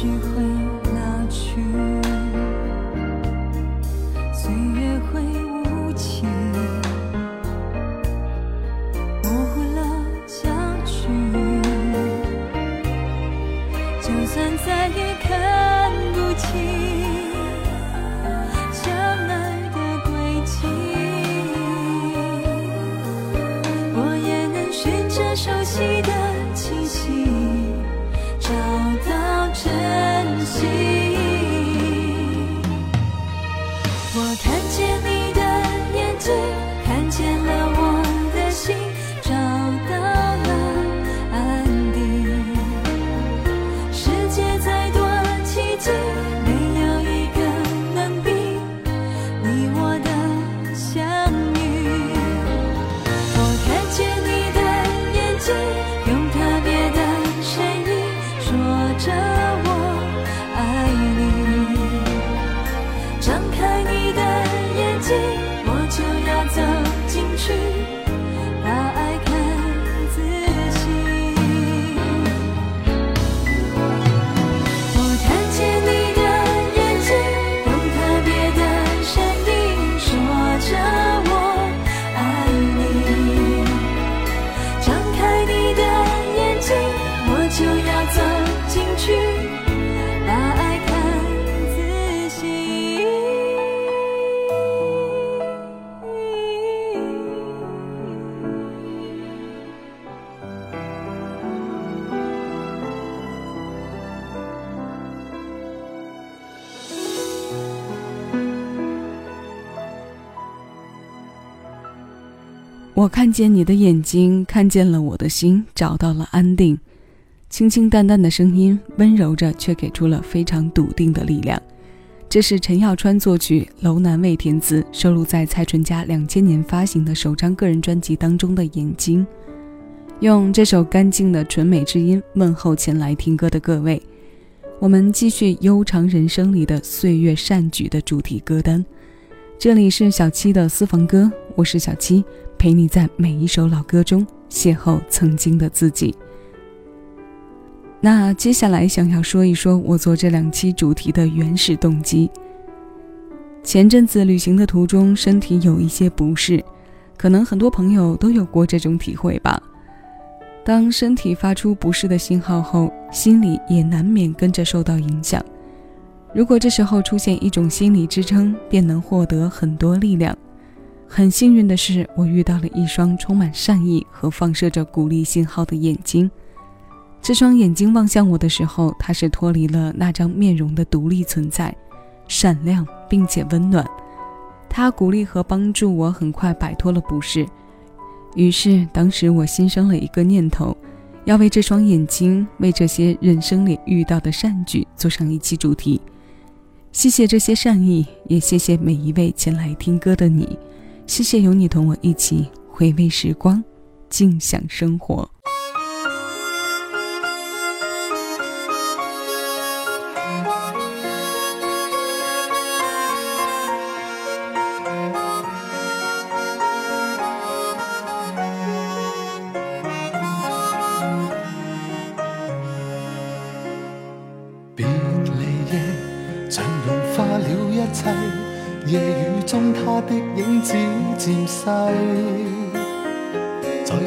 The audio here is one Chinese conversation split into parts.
机会。我看见你的眼睛，看见了我的心，找到了安定。清清淡淡的声音，温柔着，却给出了非常笃定的力量。这是陈耀川作曲，楼南卫填词，收录在蔡淳佳两千年发行的首张个人专辑当中的《眼睛》。用这首干净的纯美之音问候前来听歌的各位。我们继续悠长人生里的岁月善举的主题歌单。这里是小七的私房歌，我是小七，陪你在每一首老歌中邂逅曾经的自己。那接下来想要说一说我做这两期主题的原始动机。前阵子旅行的途中，身体有一些不适，可能很多朋友都有过这种体会吧。当身体发出不适的信号后，心里也难免跟着受到影响。如果这时候出现一种心理支撑，便能获得很多力量。很幸运的是，我遇到了一双充满善意和放射着鼓励信号的眼睛。这双眼睛望向我的时候，它是脱离了那张面容的独立存在，闪亮并且温暖。它鼓励和帮助我很快摆脱了不适。于是，当时我心生了一个念头，要为这双眼睛，为这些人生里遇到的善举做上一期主题。谢谢这些善意，也谢谢每一位前来听歌的你。谢谢有你同我一起回味时光，静享生活。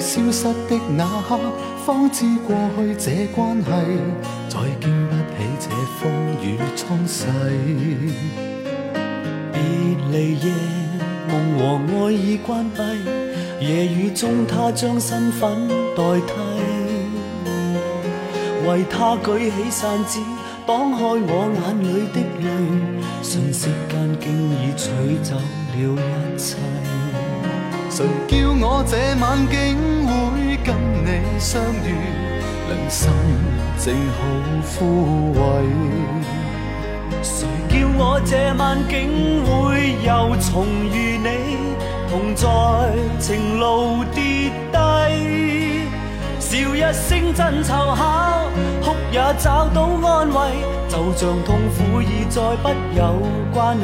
消失的那刻，方知过去这关系再经不起这风雨冲洗。别离夜，梦和爱已关闭，夜雨中他将身份代替，为他举起伞子。挡开我眼里的泪，瞬息间竟已取走了一切。谁叫我这晚竟会跟你相遇？良心正好枯萎。谁叫我这晚竟会又重遇你？同在情路跌低，笑一声真凑巧。哭也找到安慰，就像痛苦已再不有关系。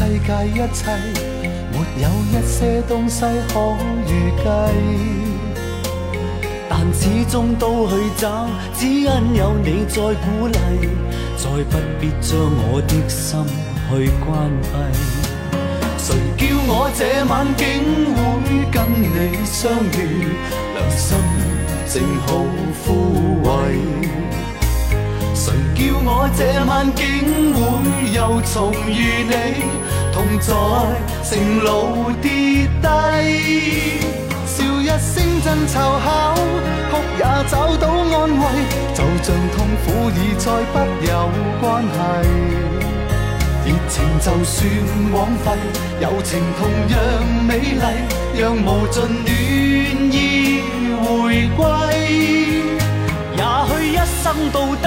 世界一切，没有一些东西可预计，但始终都去找，只因有你在鼓励，再不必将我的心去关闭。谁叫我这晚竟会跟你相遇？良心正好枯萎。谁叫我这晚竟会又重遇你？同在成路跌低，笑一声真凑巧，哭也找到安慰，就像痛苦已再不有关系。热情就算枉费，友情同样美丽，让无尽暖意回归。也许一生到底，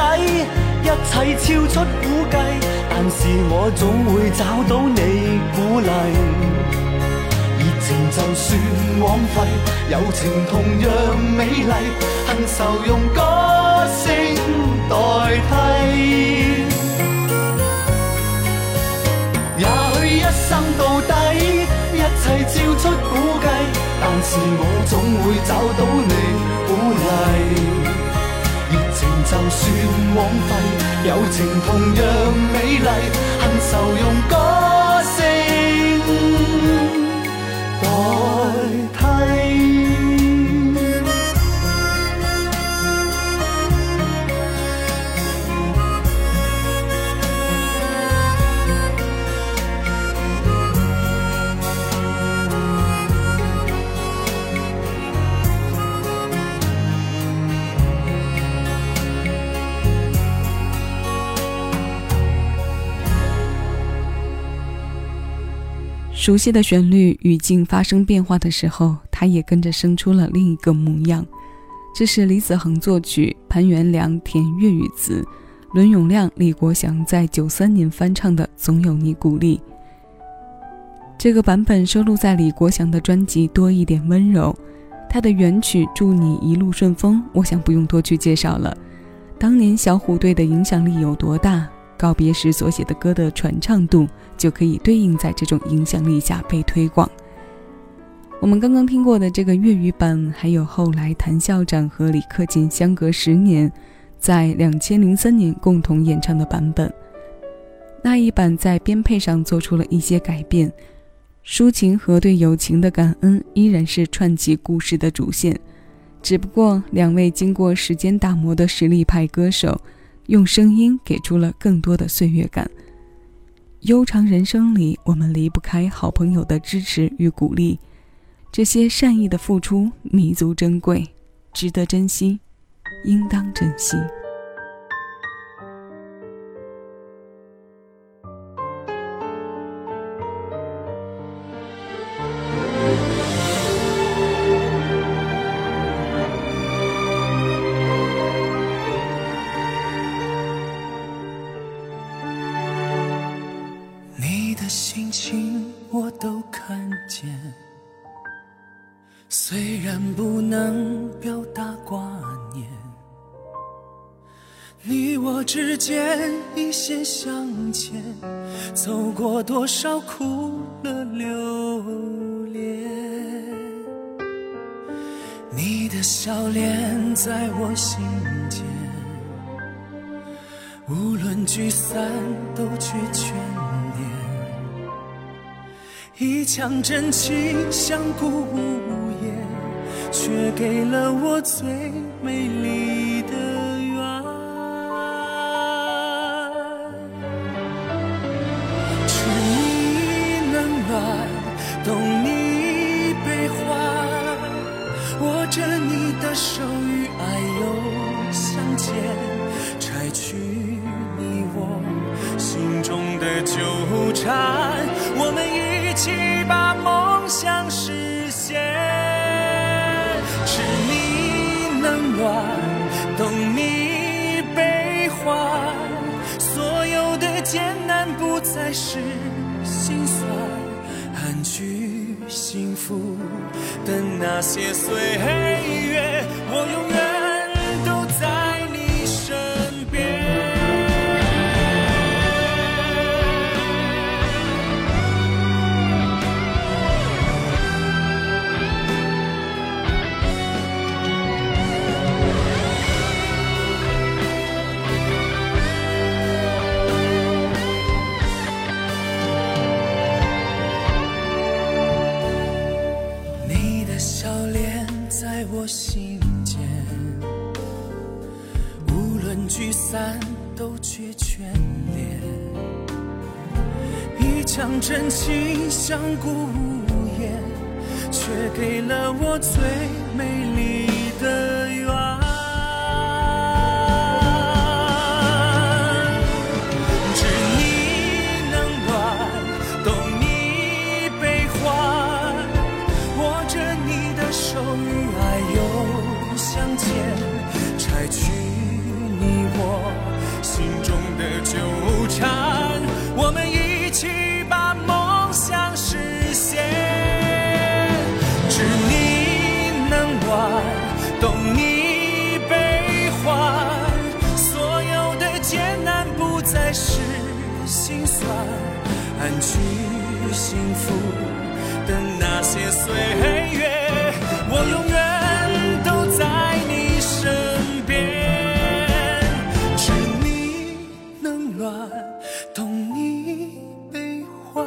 一切超出估计，但是我总会找到你鼓励。热情就算枉费，友情同样美丽，恨愁用歌声代替。也许一生到底，一切超出估计，但是我总会找到你鼓励情。就算枉费，友情同样美丽，恨愁用歌熟悉的旋律，语境发生变化的时候，它也跟着生出了另一个模样。这是李子恒作曲，潘元良填粤语词，伦永亮、李国祥在九三年翻唱的《总有你鼓励》。这个版本收录在李国祥的专辑《多一点温柔》，他的原曲《祝你一路顺风》，我想不用多去介绍了。当年小虎队的影响力有多大？告别时所写的歌的传唱度，就可以对应在这种影响力下被推广。我们刚刚听过的这个粤语版，还有后来谭校长和李克勤相隔十年，在两千零三年共同演唱的版本。那一版在编配上做出了一些改变，抒情和对友情的感恩依然是串起故事的主线，只不过两位经过时间打磨的实力派歌手，用声音给出了更多的岁月感。悠长人生里，我们离不开好朋友的支持与鼓励，这些善意的付出弥足珍贵，值得珍惜，应当珍惜。心情我都看见虽然不能表达挂念，你我之间一线相牵，走过多少苦乐流连。你的笑脸在我心间，无论聚散都却眷，一腔真情相顾无言。却给了我最美丽的缘，知你冷暖，懂你悲欢，握着你的手与爱又相见，拆去你我心中的纠缠，再是心酸，安居幸福的那些岁月，我永远。聚散都却眷恋一腔真情相顾无言却给了我最美丽的缘。懂你悲欢，所有的艰难不再是心酸安居幸福的那些岁月，我永远都在你身边。知你冷暖，懂你悲欢，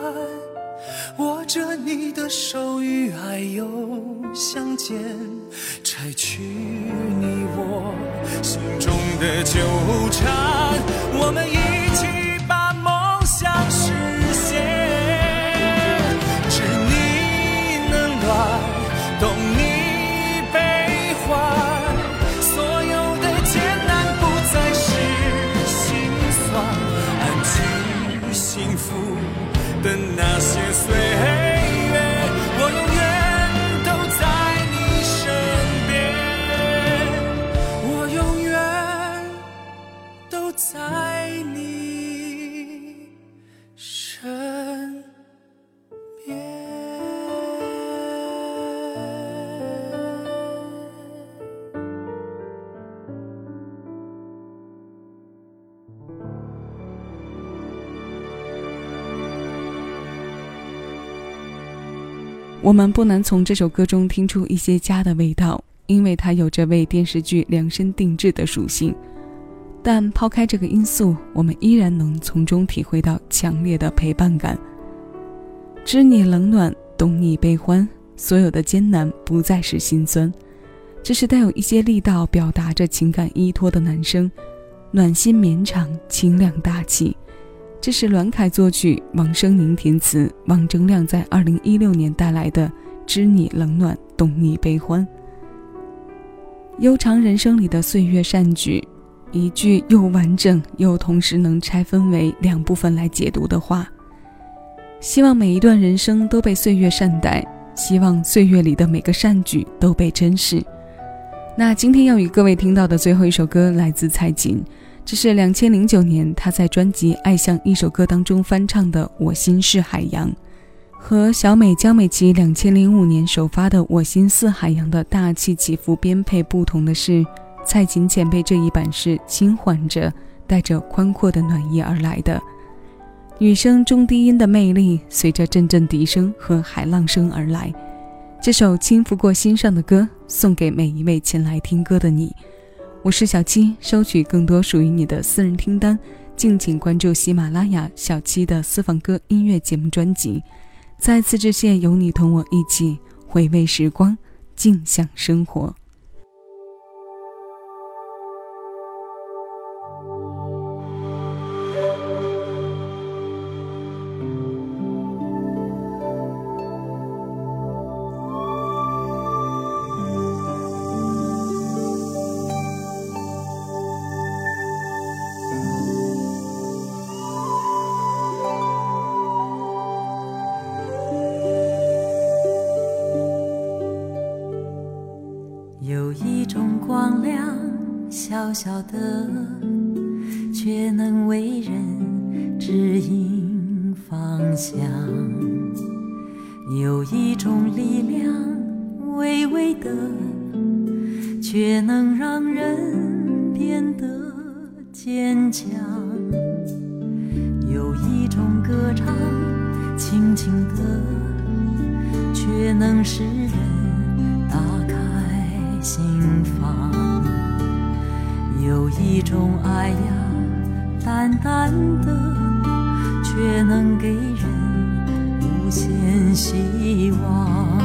握着你的手与爱又相见，的酒我们不难从这首歌中听出一些家的味道，因为它有着为电视剧量身定制的属性。但抛开这个因素，我们依然能从中体会到强烈的陪伴感。知你冷暖，懂你悲欢，所有的艰难不再是心酸，这是带有一些力道，表达着情感依托的男声，暖心绵长，清亮大气。这是栾凯作曲，王声宁填词，王铮亮在二零一六年带来的《知你冷暖，懂你悲欢》。悠长人生里的岁月善举，一句又完整又同时能拆分为两部分来解读的话。希望每一段人生都被岁月善待，希望岁月里的每个善举都被珍视。那今天要与各位听到的最后一首歌来自蔡琴，这是两千零九年他在专辑《爱像一首歌》当中翻唱的《我心是海洋》，和小美江美琪两千零五年首发的《我心似海洋》的大气起伏编配不同的是，蔡琴前辈这一版是轻缓着，带着宽阔的暖意而来的。女声中低音的魅力，随着阵阵笛声和海浪声而来。这首轻拂过心上的歌，送给每一位前来听歌的你。我是小七，收取更多属于你的私人听单，敬请关注喜马拉雅小七的私房歌音乐节目专辑。再次致谢，有你同我一起回味时光，静享生活。小小的，却能为人指引方向。有一种力量，微微的，却能让人变得坚强。有一种歌唱，轻轻的，却能使人打开心房。有一种爱呀，淡淡的，却能给人无限希望。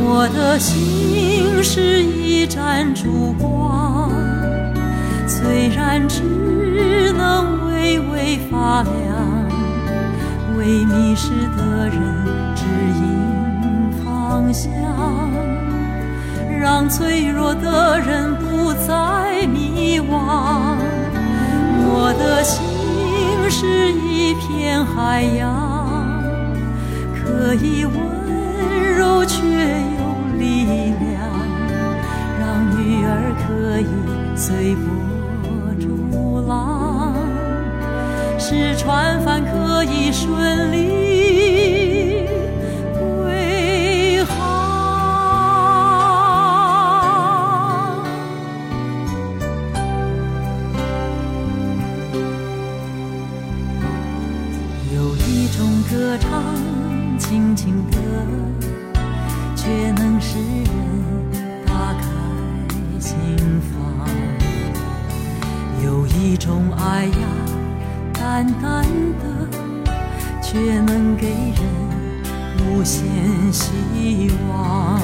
我的心是一盏烛光，虽然只能微微发亮，为迷失的人指引方向，让脆弱的人不再。迷惘，我的心是一片海洋，可以温柔却有力量，让女儿可以随波逐浪，使船帆可以顺利。静静的却能使人打开心房有一种爱呀淡淡的却能给人无限希望。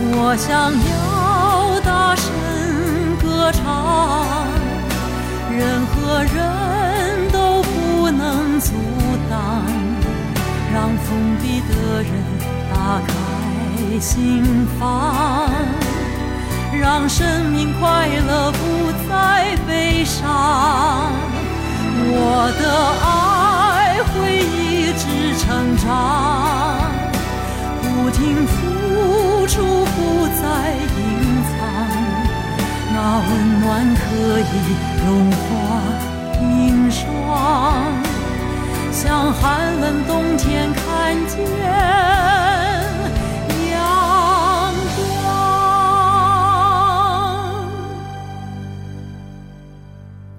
我想要大声歌唱任何人都不能阻挡。让封闭的人打开心房，让生命快乐不再悲伤。我的爱会一直成长，不停付出。不再隐藏，那温暖可以融化冰霜，像寒冷冬天看见阳光，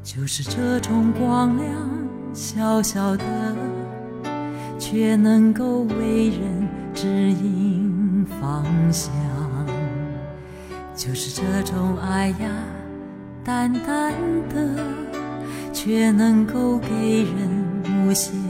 就是这种光亮，小小的，却能够为人指引方向。就是这种爱呀，淡淡的，却能够给人无限。